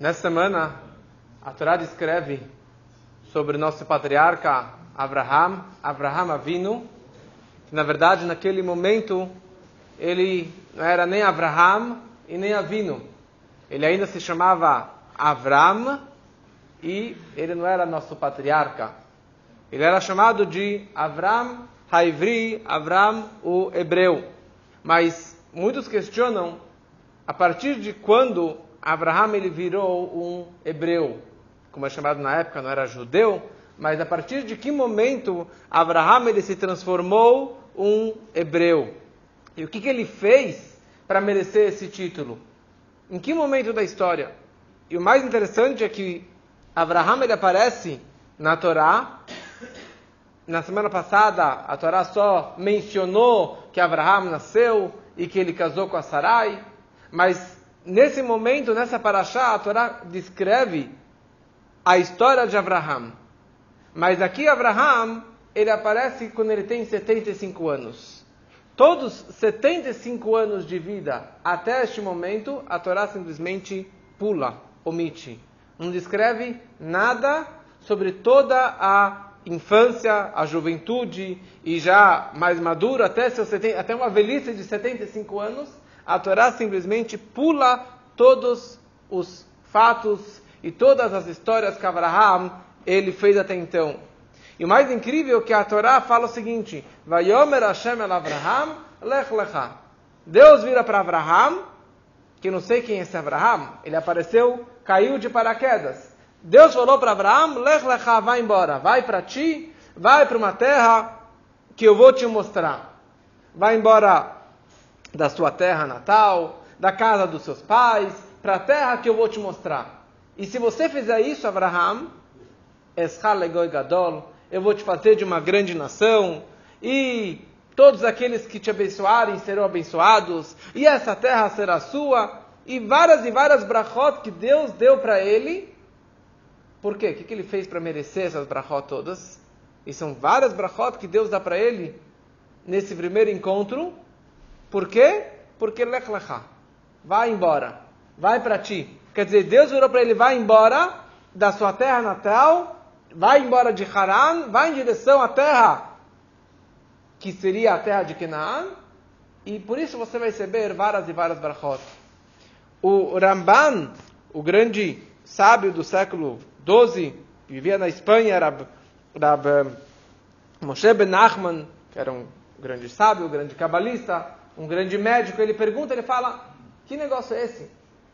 Nessa semana, a Torá descreve sobre nosso patriarca Abraham, Abraham Avinu, que na verdade naquele momento ele não era nem Abraham e nem Avinu. Ele ainda se chamava Avram e ele não era nosso patriarca. Ele era chamado de Avram Haivri, Avram o hebreu. Mas muitos questionam a partir de quando Abraham ele virou um hebreu, como é chamado na época, não era judeu, mas a partir de que momento Abraham ele se transformou um hebreu? E o que, que ele fez para merecer esse título? Em que momento da história? E o mais interessante é que Abraham ele aparece na Torá. Na semana passada, a Torá só mencionou que Abraham nasceu e que ele casou com a Sarai, mas nesse momento, nessa paraxá, a Torá descreve a história de Abraham. Mas aqui Abraham, ele aparece quando ele tem 75 anos. Todos 75 anos de vida até este momento, a Torá simplesmente pula, omite. Não descreve nada sobre toda a infância, a juventude e já mais maduro, até, seus 70, até uma velhice de 75 anos, a Torá simplesmente pula todos os fatos e todas as histórias que Abraham ele fez até então. E o mais incrível é que a Torá fala o seguinte: Vayomer Hashem el Abraham lech lecha. Deus vira para Abraham, que não sei quem é esse Abraham, ele apareceu, caiu de paraquedas. Deus falou para Abraham: lech lecha, vai embora, vai para ti, vai para uma terra que eu vou te mostrar. Vai embora da sua terra natal, da casa dos seus pais, para a terra que eu vou te mostrar. E se você fizer isso, Abraham, Gadol, eu vou te fazer de uma grande nação, e todos aqueles que te abençoarem serão abençoados, e essa terra será sua, e várias e várias brachot que Deus deu para ele. Por quê? O que, ele fez para merecer essas brachot todas? E são várias brachot que Deus dá para ele nesse primeiro encontro. Por quê? Porque lech lecha. Vai embora. Vai para ti. Quer dizer, Deus virou para ele, vai embora da sua terra natal, vai embora de Haran, vai em direção à terra que seria a terra de Canaã, e por isso você vai receber várias e várias brachot. O Ramban, o grande sábio do século XII, vivia na Espanha, era Rab eh, Moshe Ben Nachman, que era um grande sábio, um grande cabalista, um grande médico, ele pergunta, ele fala, que negócio é esse?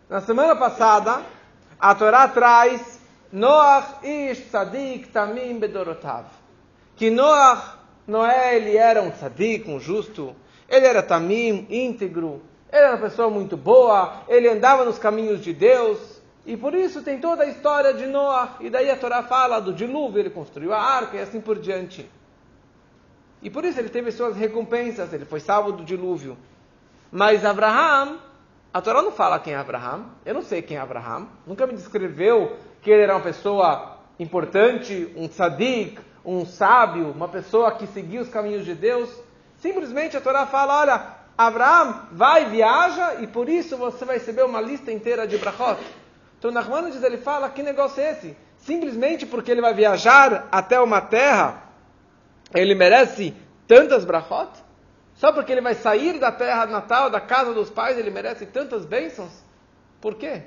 Na semana passada, a Torá traz Noach ish tzadik tamim bedorotav. Que Noach, Noé, ele era um tzadik, um justo, ele era tamim, íntegro, ele era uma pessoa muito boa, ele andava nos caminhos de Deus, e por isso tem toda a história de Noah. E daí a Torá fala do dilúvio, ele construiu a arca e assim por diante. E por isso ele teve suas recompensas, ele foi salvo do dilúvio. Mas Abraham, a Torá não fala quem é Abraham, eu não sei quem é Abraham, nunca me descreveu que ele era uma pessoa importante, um tzadik, um sábio, uma pessoa que seguia os caminhos de Deus. Simplesmente a Torá fala, olha, Abraham vai, viaja, e por isso você vai receber uma lista inteira de brachot. Então Nachmanides ele fala, que negócio é esse? Simplesmente porque ele vai viajar até uma terra, ele merece tantas brachot? Só porque ele vai sair da terra natal, da casa dos pais, ele merece tantas bênçãos? Por quê?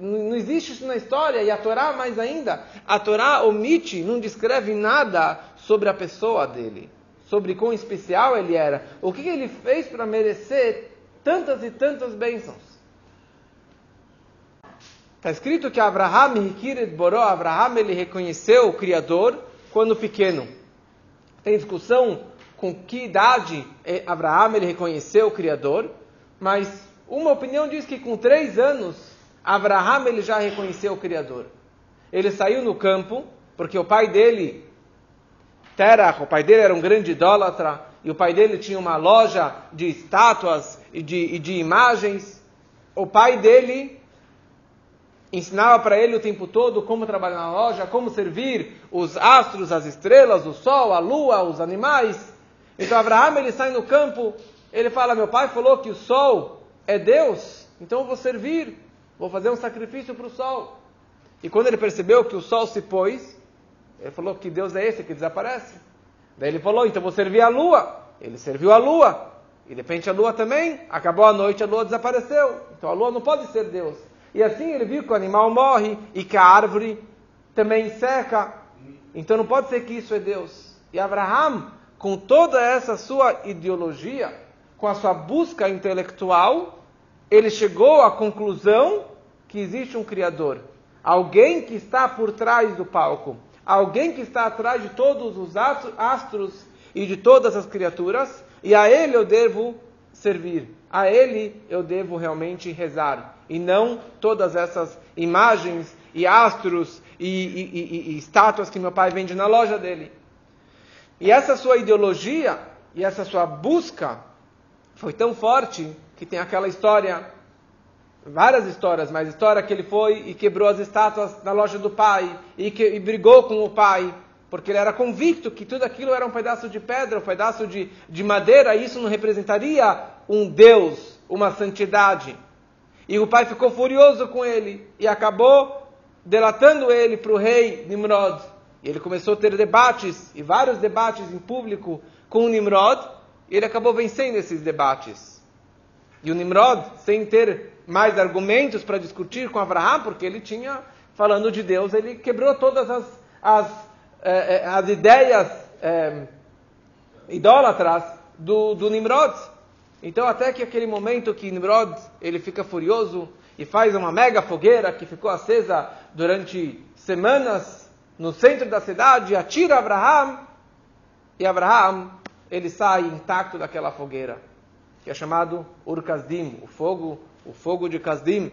Não existe isso na história, e a Torá mais ainda. A Torá omite, não descreve nada sobre a pessoa dele, sobre quão especial ele era, o que ele fez para merecer tantas e tantas bênçãos. Está escrito que Abraham, Abraham, ele reconheceu o Criador quando pequeno. Tem discussão com que idade Abraão ele reconheceu o Criador, mas uma opinião diz que com três anos Abraão ele já reconheceu o Criador. Ele saiu no campo porque o pai dele, Terach, o pai dele era um grande idólatra e o pai dele tinha uma loja de estátuas e de, e de imagens. O pai dele ensinava para ele o tempo todo como trabalhar na loja, como servir os astros, as estrelas, o sol, a lua, os animais. Então Abraão ele sai no campo, ele fala: Meu pai falou que o sol é Deus, então eu vou servir. vou fazer um sacrifício para o sol. E quando ele percebeu que o sol se pôs, ele falou que Deus é esse que desaparece. Daí ele falou, então vou servir a lua. Ele serviu a lua. E de repente a lua também, acabou a noite, a lua desapareceu. Então a lua não pode ser Deus. E assim ele viu que o animal morre e que a árvore também seca. Então não pode ser que isso é Deus. E Abraham, com toda essa sua ideologia, com a sua busca intelectual, ele chegou à conclusão que existe um Criador. Alguém que está por trás do palco. Alguém que está atrás de todos os astros e de todas as criaturas. E a ele eu devo servir. A ele eu devo realmente rezar. E não todas essas imagens e astros e, e, e, e estátuas que meu pai vende na loja dele. E essa sua ideologia e essa sua busca foi tão forte que tem aquela história, várias histórias, mas história que ele foi e quebrou as estátuas na loja do pai e, que, e brigou com o pai, porque ele era convicto que tudo aquilo era um pedaço de pedra, um pedaço de, de madeira, e isso não representaria um Deus, uma santidade. E o pai ficou furioso com ele e acabou delatando ele para o rei Nimrod. E ele começou a ter debates, e vários debates em público com Nimrod, e ele acabou vencendo esses debates. E o Nimrod, sem ter mais argumentos para discutir com Abraham, porque ele tinha, falando de Deus, ele quebrou todas as, as, eh, eh as ideias eh, idólatras do, do Nimrod. Então, até que aquele momento que Nimrod ele fica furioso e faz uma mega fogueira que ficou acesa durante semanas no centro da cidade, atira Abraham, e Abraham ele sai intacto daquela fogueira, que é chamado Ur o fogo, o fogo de Kasdim.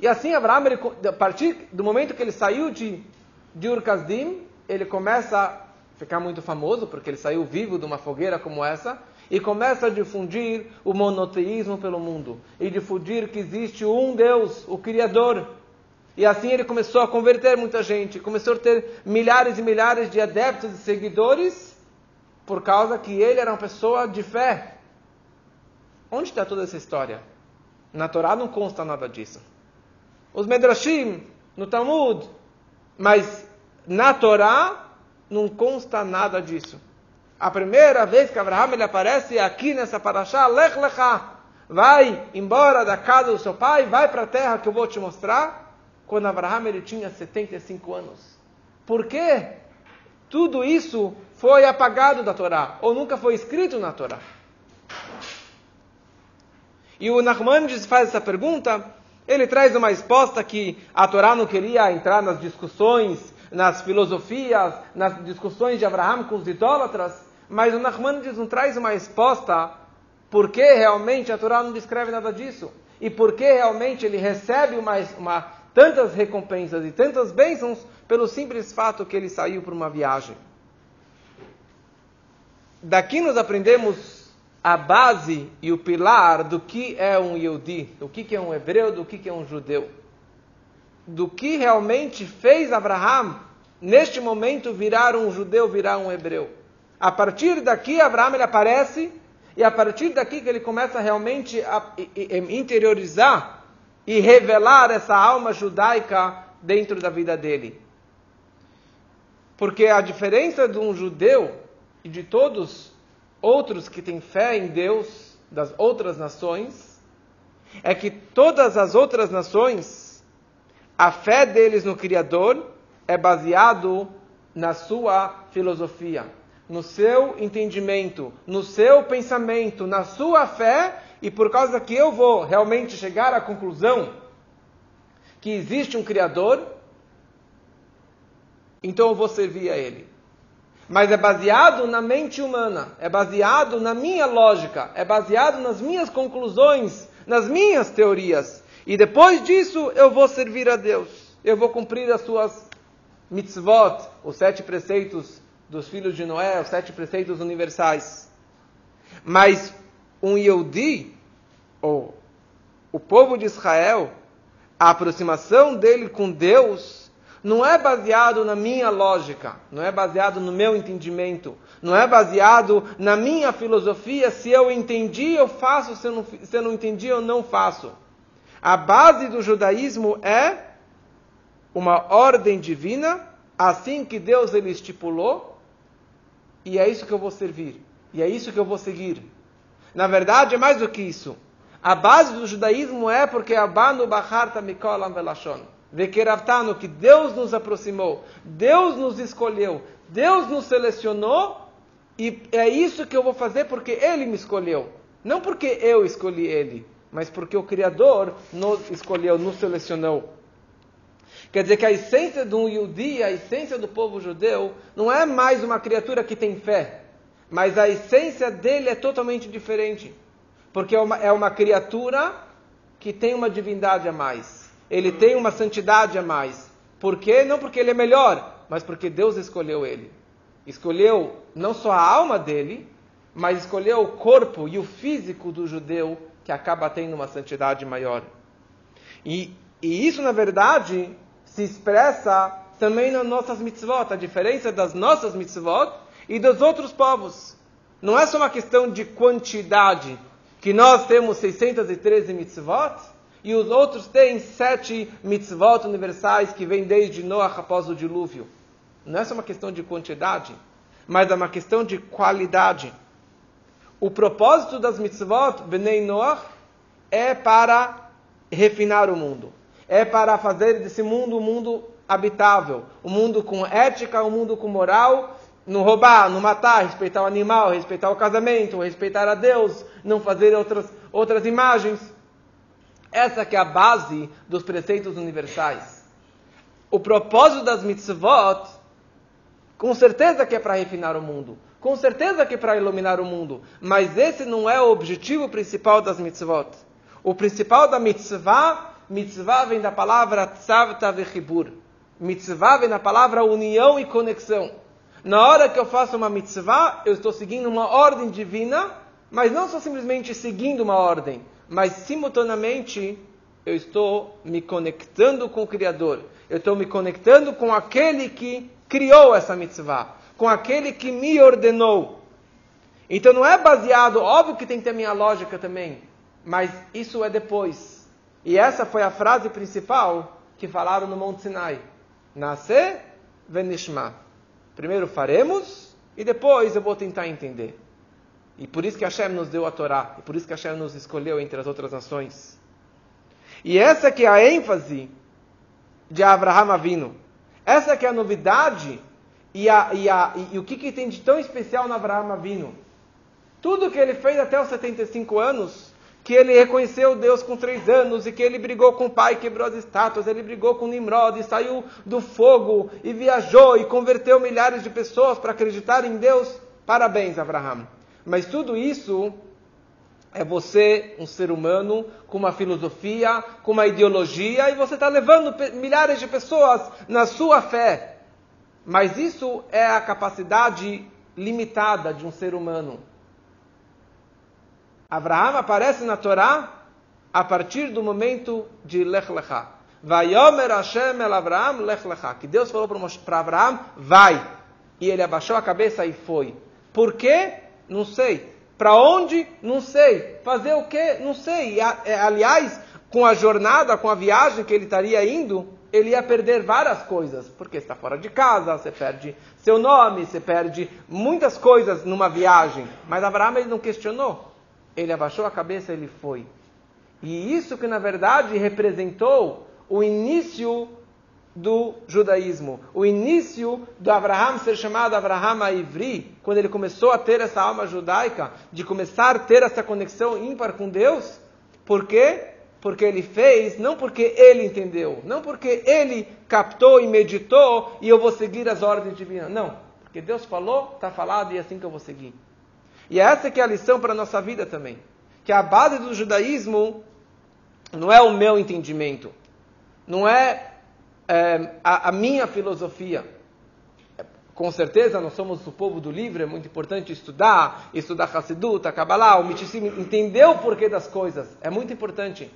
E assim Abraão, ele, a partir do momento que ele saiu de, de Ur ele começa a ficar muito famoso, porque ele saiu vivo de uma fogueira como essa, e começa a difundir o monoteísmo pelo mundo, e difundir que existe um Deus, o Criador. E assim ele começou a converter muita gente, começou a ter milhares e milhares de adeptos e seguidores, por causa que ele era uma pessoa de fé. Onde está toda essa história? Na Torá não consta nada disso. Os Medrashim, no Talmud, mas na Torá não consta nada disso. A primeira vez que Abraão ele aparece aqui nessa paraxá, Lech Lechá. Vai embora da casa do seu pai, vai para a terra que eu vou te mostrar. Quando Abraão ele tinha 75 anos. Por quê? Tudo isso foi apagado da Torá, ou nunca foi escrito na Torá. E o Nachmanides faz essa pergunta, ele traz uma resposta que a Torá não queria entrar nas discussões, nas filosofias, nas discussões de Abraão com os idólatras, mas o Nachmanides não traz uma resposta por que realmente a Torá não descreve nada disso. E por que realmente ele recebe uma, uma, tantas recompensas e tantas bênçãos pelo simples fato que ele saiu para uma viagem. Daqui nós aprendemos a base e o pilar do que é um Yehudi, do que é um hebreu, do que é um judeu. Do que realmente fez Abraham, neste momento, virar um judeu, virar um hebreu. A partir daqui, Abraham ele aparece, e a partir daqui que ele começa realmente a interiorizar e revelar essa alma judaica dentro da vida dele. Porque a diferença de um judeu e de todos outros que têm fé em Deus das outras nações, é que todas as outras nações, a fé deles no Criador é baseado na sua filosofia, no seu entendimento, no seu pensamento, na sua fé, e por causa que eu vou realmente chegar à conclusão que existe um Criador, então eu vou servir a Ele mas é baseado na mente humana, é baseado na minha lógica, é baseado nas minhas conclusões, nas minhas teorias. E depois disso eu vou servir a Deus, eu vou cumprir as suas mitzvot, os sete preceitos dos filhos de Noé, os sete preceitos universais. Mas um Yehudi, ou o povo de Israel, a aproximação dele com Deus não é baseado na minha lógica, não é baseado no meu entendimento, não é baseado na minha filosofia. Se eu entendi, eu faço, se eu não, se eu não entendi, eu não faço. A base do judaísmo é uma ordem divina, assim que Deus ele estipulou, e é isso que eu vou servir, e é isso que eu vou seguir. Na verdade, é mais do que isso. A base do judaísmo é porque Abanu Bacharta Mikolam Velashon. Vekeravtano, que Deus nos aproximou, Deus nos escolheu, Deus nos selecionou, e é isso que eu vou fazer porque Ele me escolheu. Não porque eu escolhi Ele, mas porque o Criador nos escolheu, nos selecionou. Quer dizer que a essência de um Yudi, a essência do povo judeu, não é mais uma criatura que tem fé, mas a essência dele é totalmente diferente. Porque é uma, é uma criatura que tem uma divindade a mais. Ele tem uma santidade a mais. Por quê? Não porque ele é melhor, mas porque Deus escolheu ele. Escolheu não só a alma dele, mas escolheu o corpo e o físico do judeu que acaba tendo uma santidade maior. E, e isso, na verdade, se expressa também nas nossas mitzvot, a diferença das nossas mitzvot e dos outros povos. Não é só uma questão de quantidade, que nós temos 613 mitzvot e os outros têm sete mitzvot universais que vêm desde Noah após o dilúvio. Não é só uma questão de quantidade, mas é uma questão de qualidade. O propósito das mitzvot, Bnei Noah, é para refinar o mundo é para fazer desse mundo um mundo habitável, um mundo com ética, um mundo com moral, não roubar, não matar, respeitar o animal, respeitar o casamento, respeitar a Deus, não fazer outras, outras imagens. Essa que é a base dos preceitos universais. O propósito das mitzvot, com certeza que é para refinar o mundo, com certeza que para iluminar o mundo, mas esse não é o objetivo principal das mitzvot. O principal da mitzvah Mitzvah vem da palavra tzavta vechibur. Mitzvah vem da palavra união e conexão. Na hora que eu faço uma mitzvah, eu estou seguindo uma ordem divina, mas não só simplesmente seguindo uma ordem, mas simultaneamente eu estou me conectando com o Criador. Eu estou me conectando com aquele que criou essa mitzvah, com aquele que me ordenou. Então não é baseado, óbvio que tem que ter minha lógica também, mas isso é depois. E essa foi a frase principal que falaram no Monte Sinai. Nascer venishma. Primeiro faremos e depois eu vou tentar entender. E por isso que Hashem nos deu a Torá. E por isso que Hashem nos escolheu entre as outras nações. E essa que é a ênfase de Abraham Avino. Essa que é a novidade e, a, e, a, e, e o que, que tem de tão especial no Abraham Avino. Tudo que ele fez até os 75 anos que ele reconheceu Deus com três anos e que ele brigou com o pai, quebrou as estátuas, ele brigou com Nimrod e saiu do fogo e viajou e converteu milhares de pessoas para acreditar em Deus. Parabéns, Abraham. Mas tudo isso é você, um ser humano, com uma filosofia, com uma ideologia, e você está levando milhares de pessoas na sua fé. Mas isso é a capacidade limitada de um ser humano. Abraham aparece na Torá a partir do momento de Lech Lecha. Vayomer Hashem el Abraham Lech Lecha. Que Deus falou para Abraham, vai. E ele abaixou a cabeça e foi. Por quê? Não sei. Para onde? Não sei. Fazer o quê? Não sei. É, aliás, com a jornada, com a viagem que ele estaria indo, ele ia perder várias coisas, porque está fora de casa, você perde seu nome, você perde muitas coisas numa viagem. Mas Abraão ele não questionou ele abaixou a cabeça ele foi. E isso que na verdade representou o início do judaísmo, o início do Abraham ser chamado Abraham Ivri, quando ele começou a ter essa alma judaica, de começar a ter essa conexão ímpar com Deus. Por quê? Porque ele fez, não porque ele entendeu, não porque ele captou e meditou e eu vou seguir as ordens divinas. Não, porque Deus falou, está falado e é assim que eu vou seguir. E essa que é a lição para a nossa vida também. Que a base do judaísmo não é o meu entendimento, não é, é a, a, minha filosofia. Com certeza nós somos o povo do livro, é muito importante estudar, estudar Hassidut, Kabbalah, o Mitzvim, entender o porquê das coisas, é muito importante.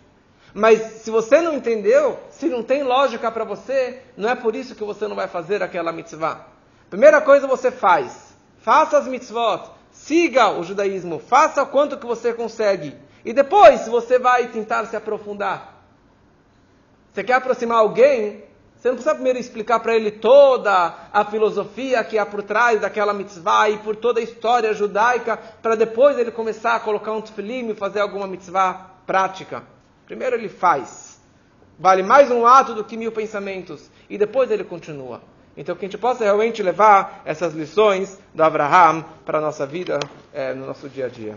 Mas se você não entendeu, se não tem lógica para você, não é por isso que você não vai fazer aquela mitzvah. Primeira coisa você faz, faça as mitzvot, Siga o judaísmo, faça o quanto que você consegue. E depois você vai tentar se aprofundar. Você quer aproximar alguém, você não precisa primeiro explicar para ele toda a filosofia que há por trás daquela mitzvah e por toda a história judaica, para depois ele começar a colocar um tefilim e fazer alguma mitzvah prática. Primeiro ele faz. Vale mais um ato do que mil pensamentos. E depois ele continua. Então que a gente possa realmente levar essas lições do Abraham para a nossa vida, é, no nosso dia a dia.